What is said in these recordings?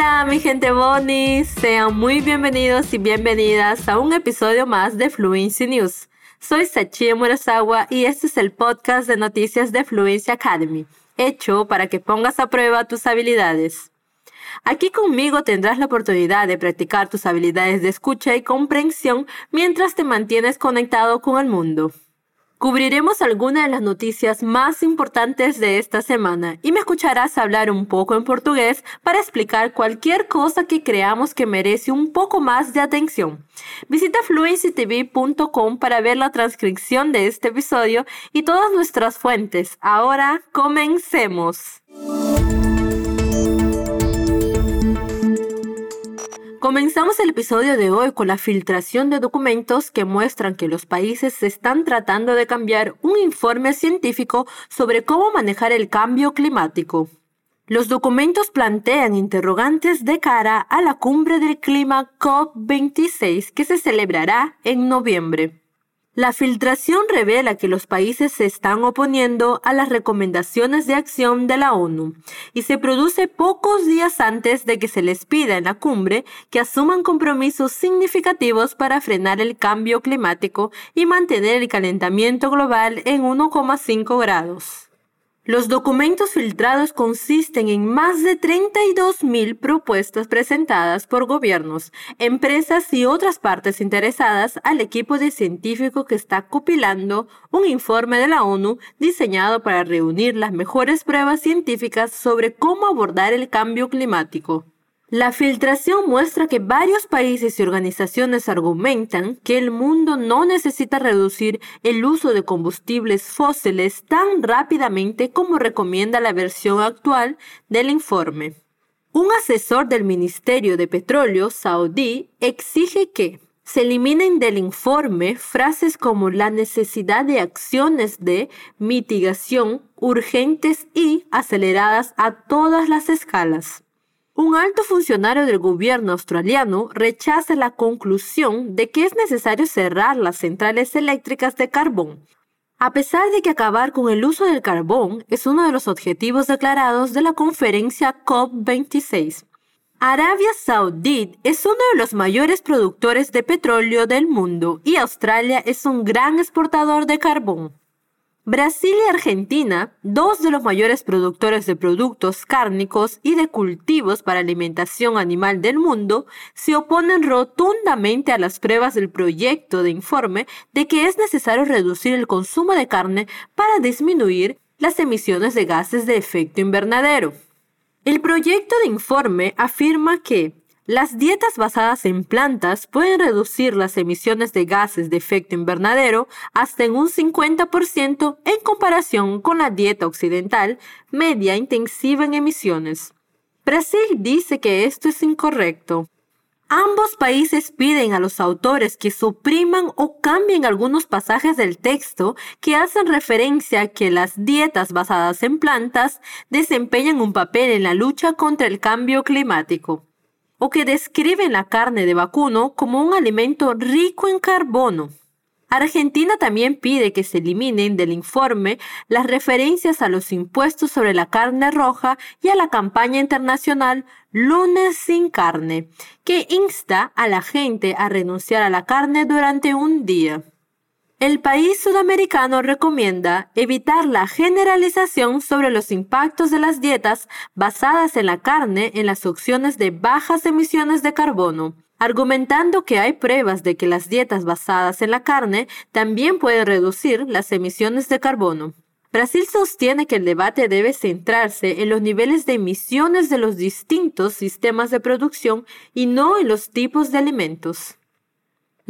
Hola mi gente Bonnie, sean muy bienvenidos y bienvenidas a un episodio más de Fluency News. Soy Sachie Murasawa y este es el podcast de noticias de Fluency Academy, hecho para que pongas a prueba tus habilidades. Aquí conmigo tendrás la oportunidad de practicar tus habilidades de escucha y comprensión mientras te mantienes conectado con el mundo. Cubriremos algunas de las noticias más importantes de esta semana y me escucharás hablar un poco en portugués para explicar cualquier cosa que creamos que merece un poco más de atención. Visita fluencytv.com para ver la transcripción de este episodio y todas nuestras fuentes. Ahora, comencemos. Comenzamos el episodio de hoy con la filtración de documentos que muestran que los países están tratando de cambiar un informe científico sobre cómo manejar el cambio climático. Los documentos plantean interrogantes de cara a la cumbre del clima COP26 que se celebrará en noviembre. La filtración revela que los países se están oponiendo a las recomendaciones de acción de la ONU y se produce pocos días antes de que se les pida en la cumbre que asuman compromisos significativos para frenar el cambio climático y mantener el calentamiento global en 1,5 grados. Los documentos filtrados consisten en más de 32.000 propuestas presentadas por gobiernos, empresas y otras partes interesadas al equipo de científicos que está compilando un informe de la ONU diseñado para reunir las mejores pruebas científicas sobre cómo abordar el cambio climático. La filtración muestra que varios países y organizaciones argumentan que el mundo no necesita reducir el uso de combustibles fósiles tan rápidamente como recomienda la versión actual del informe. Un asesor del Ministerio de Petróleo saudí exige que se eliminen del informe frases como la necesidad de acciones de mitigación urgentes y aceleradas a todas las escalas. Un alto funcionario del gobierno australiano rechaza la conclusión de que es necesario cerrar las centrales eléctricas de carbón, a pesar de que acabar con el uso del carbón es uno de los objetivos declarados de la conferencia COP26. Arabia Saudí es uno de los mayores productores de petróleo del mundo y Australia es un gran exportador de carbón. Brasil y Argentina, dos de los mayores productores de productos cárnicos y de cultivos para alimentación animal del mundo, se oponen rotundamente a las pruebas del proyecto de informe de que es necesario reducir el consumo de carne para disminuir las emisiones de gases de efecto invernadero. El proyecto de informe afirma que las dietas basadas en plantas pueden reducir las emisiones de gases de efecto invernadero hasta en un 50% en comparación con la dieta occidental media intensiva en emisiones. Brasil dice que esto es incorrecto. Ambos países piden a los autores que supriman o cambien algunos pasajes del texto que hacen referencia a que las dietas basadas en plantas desempeñan un papel en la lucha contra el cambio climático o que describen la carne de vacuno como un alimento rico en carbono. Argentina también pide que se eliminen del informe las referencias a los impuestos sobre la carne roja y a la campaña internacional Lunes sin carne, que insta a la gente a renunciar a la carne durante un día. El país sudamericano recomienda evitar la generalización sobre los impactos de las dietas basadas en la carne en las opciones de bajas emisiones de carbono, argumentando que hay pruebas de que las dietas basadas en la carne también pueden reducir las emisiones de carbono. Brasil sostiene que el debate debe centrarse en los niveles de emisiones de los distintos sistemas de producción y no en los tipos de alimentos.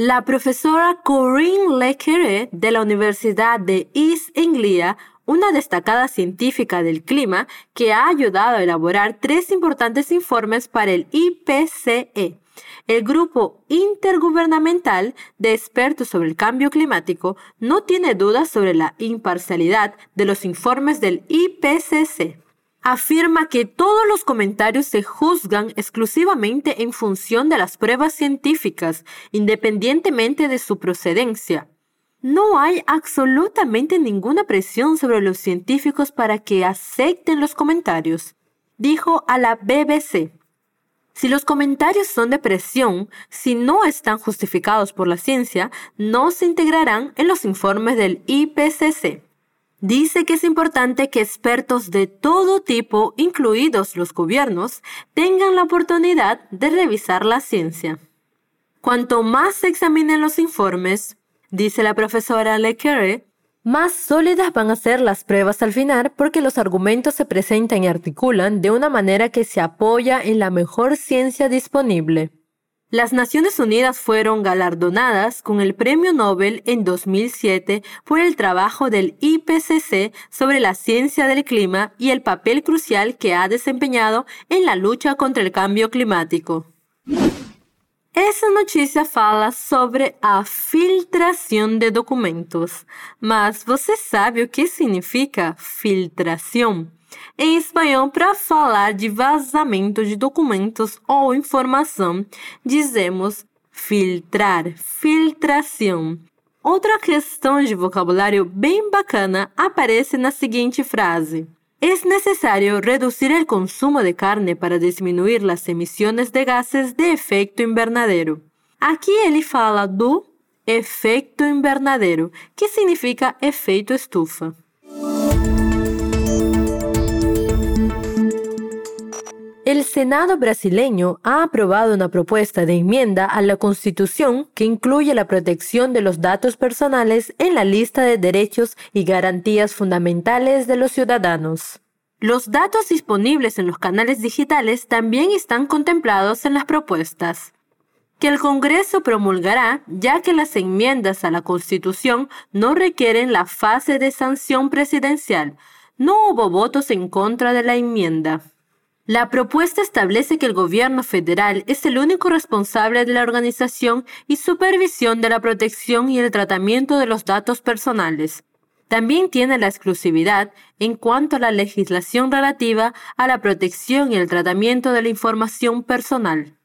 La profesora Corinne Le de la Universidad de East Anglia, una destacada científica del clima que ha ayudado a elaborar tres importantes informes para el IPCE, el grupo intergubernamental de expertos sobre el cambio climático, no tiene dudas sobre la imparcialidad de los informes del IPCC afirma que todos los comentarios se juzgan exclusivamente en función de las pruebas científicas, independientemente de su procedencia. No hay absolutamente ninguna presión sobre los científicos para que acepten los comentarios, dijo a la BBC. Si los comentarios son de presión, si no están justificados por la ciencia, no se integrarán en los informes del IPCC. Dice que es importante que expertos de todo tipo, incluidos los gobiernos, tengan la oportunidad de revisar la ciencia. Cuanto más se examinen los informes, dice la profesora Le más sólidas van a ser las pruebas al final porque los argumentos se presentan y articulan de una manera que se apoya en la mejor ciencia disponible. Las Naciones Unidas fueron galardonadas con el Premio Nobel en 2007 por el trabajo del IPCC sobre la ciencia del clima y el papel crucial que ha desempeñado en la lucha contra el cambio climático. Essa notícia fala sobre a filtração de documentos. Mas você sabe o que significa filtração? Em espanhol, para falar de vazamento de documentos ou informação, dizemos filtrar, filtração. Outra questão de vocabulário bem bacana aparece na seguinte frase: Es necesario reducir el consumo de carne para disminuir las emisiones de gases de efecto invernadero. Aqui ele fala do efecto invernadero, que significa efeito estufa. El Senado brasileño ha aprobado una propuesta de enmienda a la Constitución que incluye la protección de los datos personales en la lista de derechos y garantías fundamentales de los ciudadanos. Los datos disponibles en los canales digitales también están contemplados en las propuestas que el Congreso promulgará ya que las enmiendas a la Constitución no requieren la fase de sanción presidencial. No hubo votos en contra de la enmienda. La propuesta establece que el gobierno federal es el único responsable de la organización y supervisión de la protección y el tratamiento de los datos personales. También tiene la exclusividad en cuanto a la legislación relativa a la protección y el tratamiento de la información personal.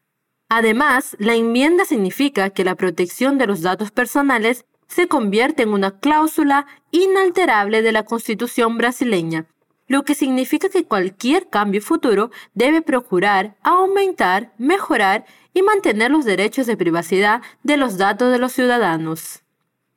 Además, la enmienda significa que la protección de los datos personales se convierte en una cláusula inalterable de la Constitución brasileña, lo que significa que cualquier cambio futuro debe procurar aumentar, mejorar y mantener los derechos de privacidad de los datos de los ciudadanos.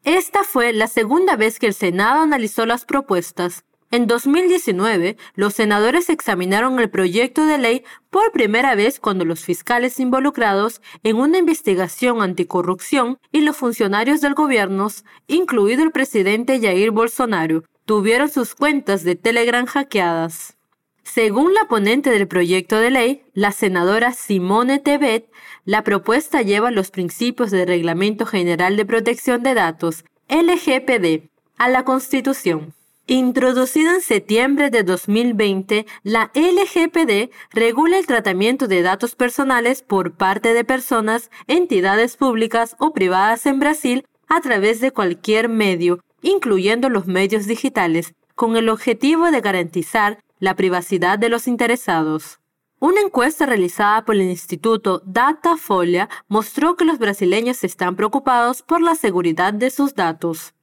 Esta fue la segunda vez que el Senado analizó las propuestas. En 2019, los senadores examinaron el proyecto de ley por primera vez cuando los fiscales involucrados en una investigación anticorrupción y los funcionarios del gobierno, incluido el presidente Jair Bolsonaro, tuvieron sus cuentas de Telegram hackeadas. Según la ponente del proyecto de ley, la senadora Simone Tebet, la propuesta lleva los principios del Reglamento General de Protección de Datos, LGPD, a la Constitución. Introducida en septiembre de 2020, la LGPD regula el tratamiento de datos personales por parte de personas, entidades públicas o privadas en Brasil a través de cualquier medio, incluyendo los medios digitales, con el objetivo de garantizar la privacidad de los interesados. Una encuesta realizada por el Instituto Datafolia mostró que los brasileños están preocupados por la seguridad de sus datos.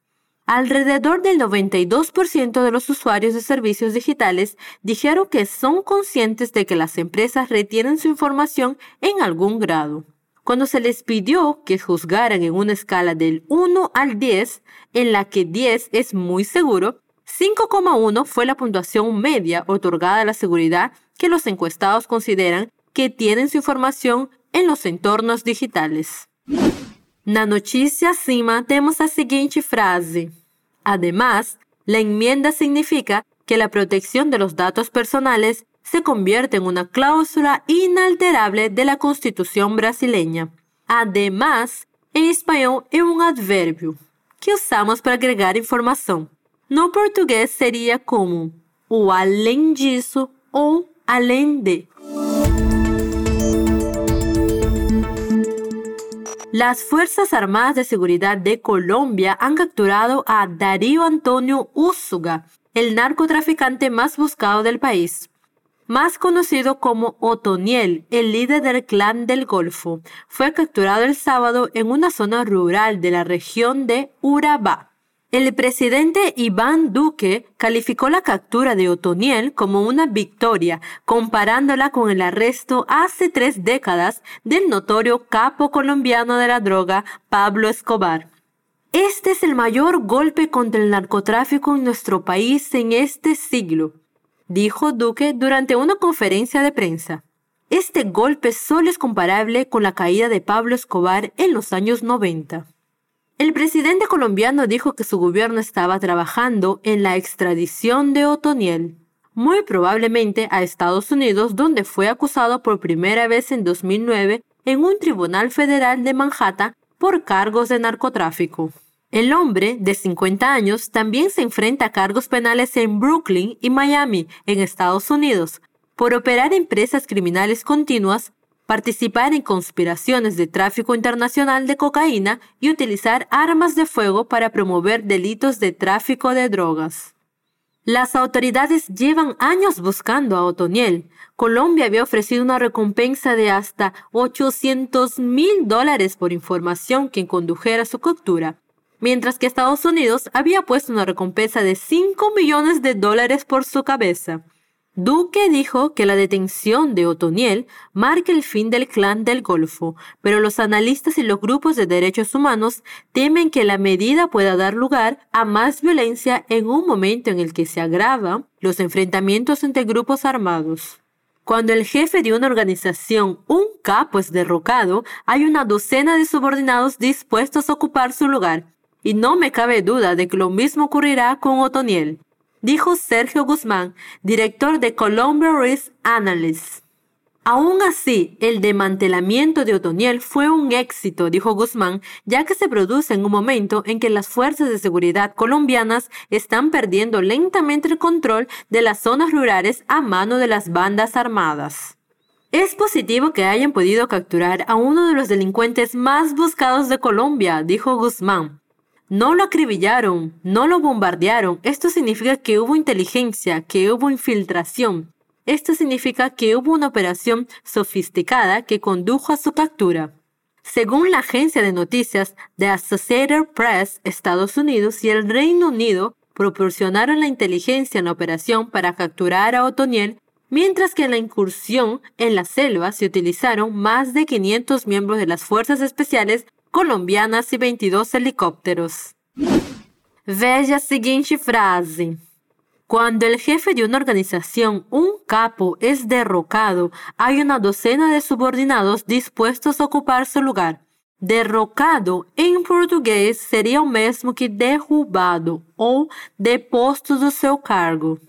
Alrededor del 92% de los usuarios de servicios digitales dijeron que son conscientes de que las empresas retienen su información en algún grado. Cuando se les pidió que juzgaran en una escala del 1 al 10, en la que 10 es muy seguro, 5,1 fue la puntuación media otorgada a la seguridad que los encuestados consideran que tienen su información en los entornos digitales. Na notícia acima temos a seguinte frase: Además, la enmienda significa que la protección de los datos personales se convierte en una cláusula inalterable de la Constitución brasileña. Además, em espanhol é um advérbio que usamos para agregar informação. No português seria como o além disso ou além de. Las Fuerzas Armadas de Seguridad de Colombia han capturado a Darío Antonio Úsuga, el narcotraficante más buscado del país. Más conocido como Otoniel, el líder del clan del Golfo, fue capturado el sábado en una zona rural de la región de Urabá. El presidente Iván Duque calificó la captura de Otoniel como una victoria, comparándola con el arresto hace tres décadas del notorio capo colombiano de la droga Pablo Escobar. Este es el mayor golpe contra el narcotráfico en nuestro país en este siglo, dijo Duque durante una conferencia de prensa. Este golpe solo es comparable con la caída de Pablo Escobar en los años 90. El presidente colombiano dijo que su gobierno estaba trabajando en la extradición de Otoniel, muy probablemente a Estados Unidos, donde fue acusado por primera vez en 2009 en un tribunal federal de Manhattan por cargos de narcotráfico. El hombre, de 50 años, también se enfrenta a cargos penales en Brooklyn y Miami, en Estados Unidos, por operar empresas criminales continuas, participar en conspiraciones de tráfico internacional de cocaína y utilizar armas de fuego para promover delitos de tráfico de drogas. Las autoridades llevan años buscando a Otoniel. Colombia había ofrecido una recompensa de hasta 800 mil dólares por información que condujera a su captura, mientras que Estados Unidos había puesto una recompensa de 5 millones de dólares por su cabeza. Duque dijo que la detención de Otoniel marca el fin del clan del Golfo, pero los analistas y los grupos de derechos humanos temen que la medida pueda dar lugar a más violencia en un momento en el que se agravan los enfrentamientos entre grupos armados. Cuando el jefe de una organización, un capo, es derrocado, hay una docena de subordinados dispuestos a ocupar su lugar, y no me cabe duda de que lo mismo ocurrirá con Otoniel dijo Sergio Guzmán, director de Columbia Risk Analysts. Aún así, el desmantelamiento de Otoniel fue un éxito, dijo Guzmán, ya que se produce en un momento en que las fuerzas de seguridad colombianas están perdiendo lentamente el control de las zonas rurales a mano de las bandas armadas. Es positivo que hayan podido capturar a uno de los delincuentes más buscados de Colombia, dijo Guzmán. No lo acribillaron, no lo bombardearon. Esto significa que hubo inteligencia, que hubo infiltración. Esto significa que hubo una operación sofisticada que condujo a su captura. Según la agencia de noticias de Associated Press, Estados Unidos y el Reino Unido proporcionaron la inteligencia en la operación para capturar a Otoniel, mientras que en la incursión en la selva se utilizaron más de 500 miembros de las fuerzas especiales colombianas e 22 helicópteros. Veja a seguinte frase. Cuando el jefe de una organización, un capo, es derrocado, hay una docena de subordinados dispuestos a ocupar su lugar. Derrocado, em português, seria o mesmo que derrubado ou deposto do seu cargo.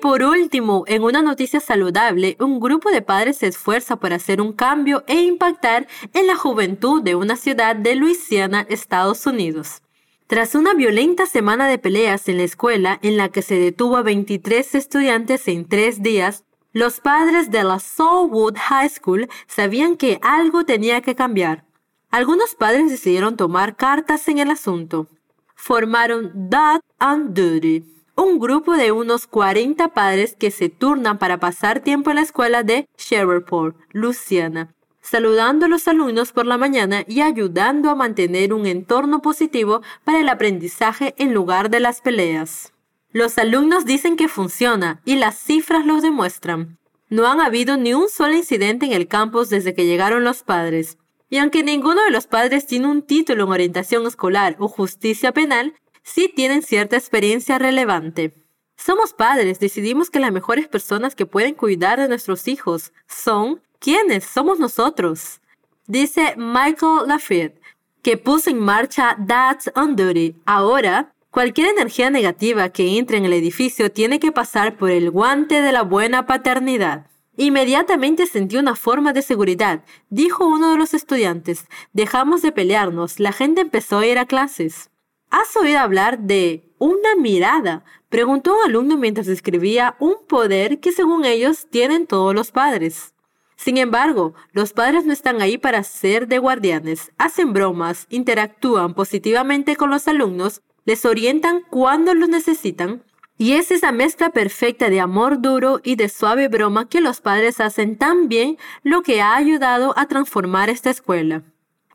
Por último, en una noticia saludable, un grupo de padres se esfuerza por hacer un cambio e impactar en la juventud de una ciudad de Luisiana, Estados Unidos. Tras una violenta semana de peleas en la escuela en la que se detuvo a 23 estudiantes en tres días, los padres de la Soulwood High School sabían que algo tenía que cambiar. Algunos padres decidieron tomar cartas en el asunto. Formaron Dad and Duty un grupo de unos 40 padres que se turnan para pasar tiempo en la escuela de Shreveport, Luciana, saludando a los alumnos por la mañana y ayudando a mantener un entorno positivo para el aprendizaje en lugar de las peleas. Los alumnos dicen que funciona y las cifras lo demuestran. No han habido ni un solo incidente en el campus desde que llegaron los padres. Y aunque ninguno de los padres tiene un título en orientación escolar o justicia penal, sí tienen cierta experiencia relevante. Somos padres, decidimos que las mejores personas que pueden cuidar de nuestros hijos son quienes somos nosotros. Dice Michael Lafayette, que puso en marcha That's on Duty. Ahora, cualquier energía negativa que entre en el edificio tiene que pasar por el guante de la buena paternidad. Inmediatamente sentí una forma de seguridad, dijo uno de los estudiantes. Dejamos de pelearnos, la gente empezó a ir a clases. ¿Has oído hablar de una mirada? Preguntó un alumno mientras describía un poder que según ellos tienen todos los padres. Sin embargo, los padres no están ahí para ser de guardianes, hacen bromas, interactúan positivamente con los alumnos, les orientan cuando los necesitan, y es esa mezcla perfecta de amor duro y de suave broma que los padres hacen tan bien lo que ha ayudado a transformar esta escuela.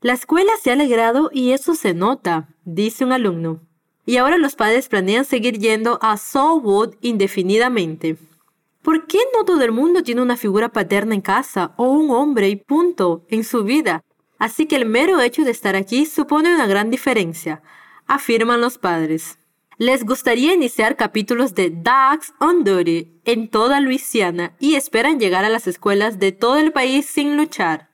La escuela se ha alegrado y eso se nota, dice un alumno. Y ahora los padres planean seguir yendo a Soulwood indefinidamente. ¿Por qué no todo el mundo tiene una figura paterna en casa o un hombre y punto en su vida? Así que el mero hecho de estar aquí supone una gran diferencia, afirman los padres. Les gustaría iniciar capítulos de Dogs on Duty en toda Luisiana y esperan llegar a las escuelas de todo el país sin luchar.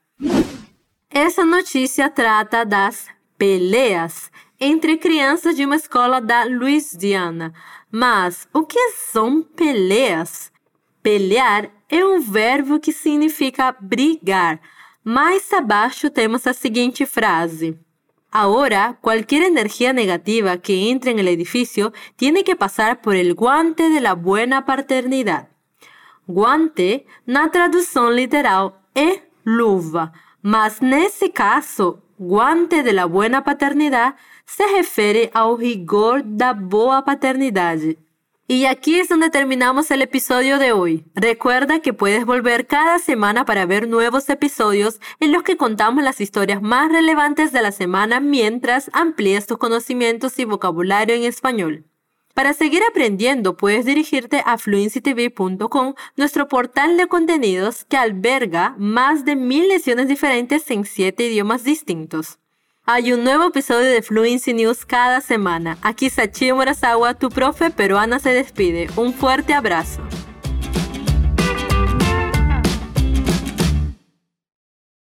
Essa notícia trata das peleas entre crianças de uma escola da Louisiana. Mas o que são peleas? Pelear é um verbo que significa brigar. Mais abaixo temos a seguinte frase. Ahora, cualquier energía negativa que entre en el edificio tiene que pasar por el guante de la buena paternidad. Guante, na tradução literal, é luva, mas nesse caso, guante de la buena paternidad se refiere ao rigor da boa paternidade. Y aquí es donde terminamos el episodio de hoy. Recuerda que puedes volver cada semana para ver nuevos episodios en los que contamos las historias más relevantes de la semana mientras amplías tus conocimientos y vocabulario en español. Para seguir aprendiendo, puedes dirigirte a fluencytv.com, nuestro portal de contenidos que alberga más de mil lecciones diferentes en siete idiomas distintos. Hay un nuevo episodio de Fluency News cada semana. Aquí Sachi Murasawa, tu profe peruana, se despide. Un fuerte abrazo.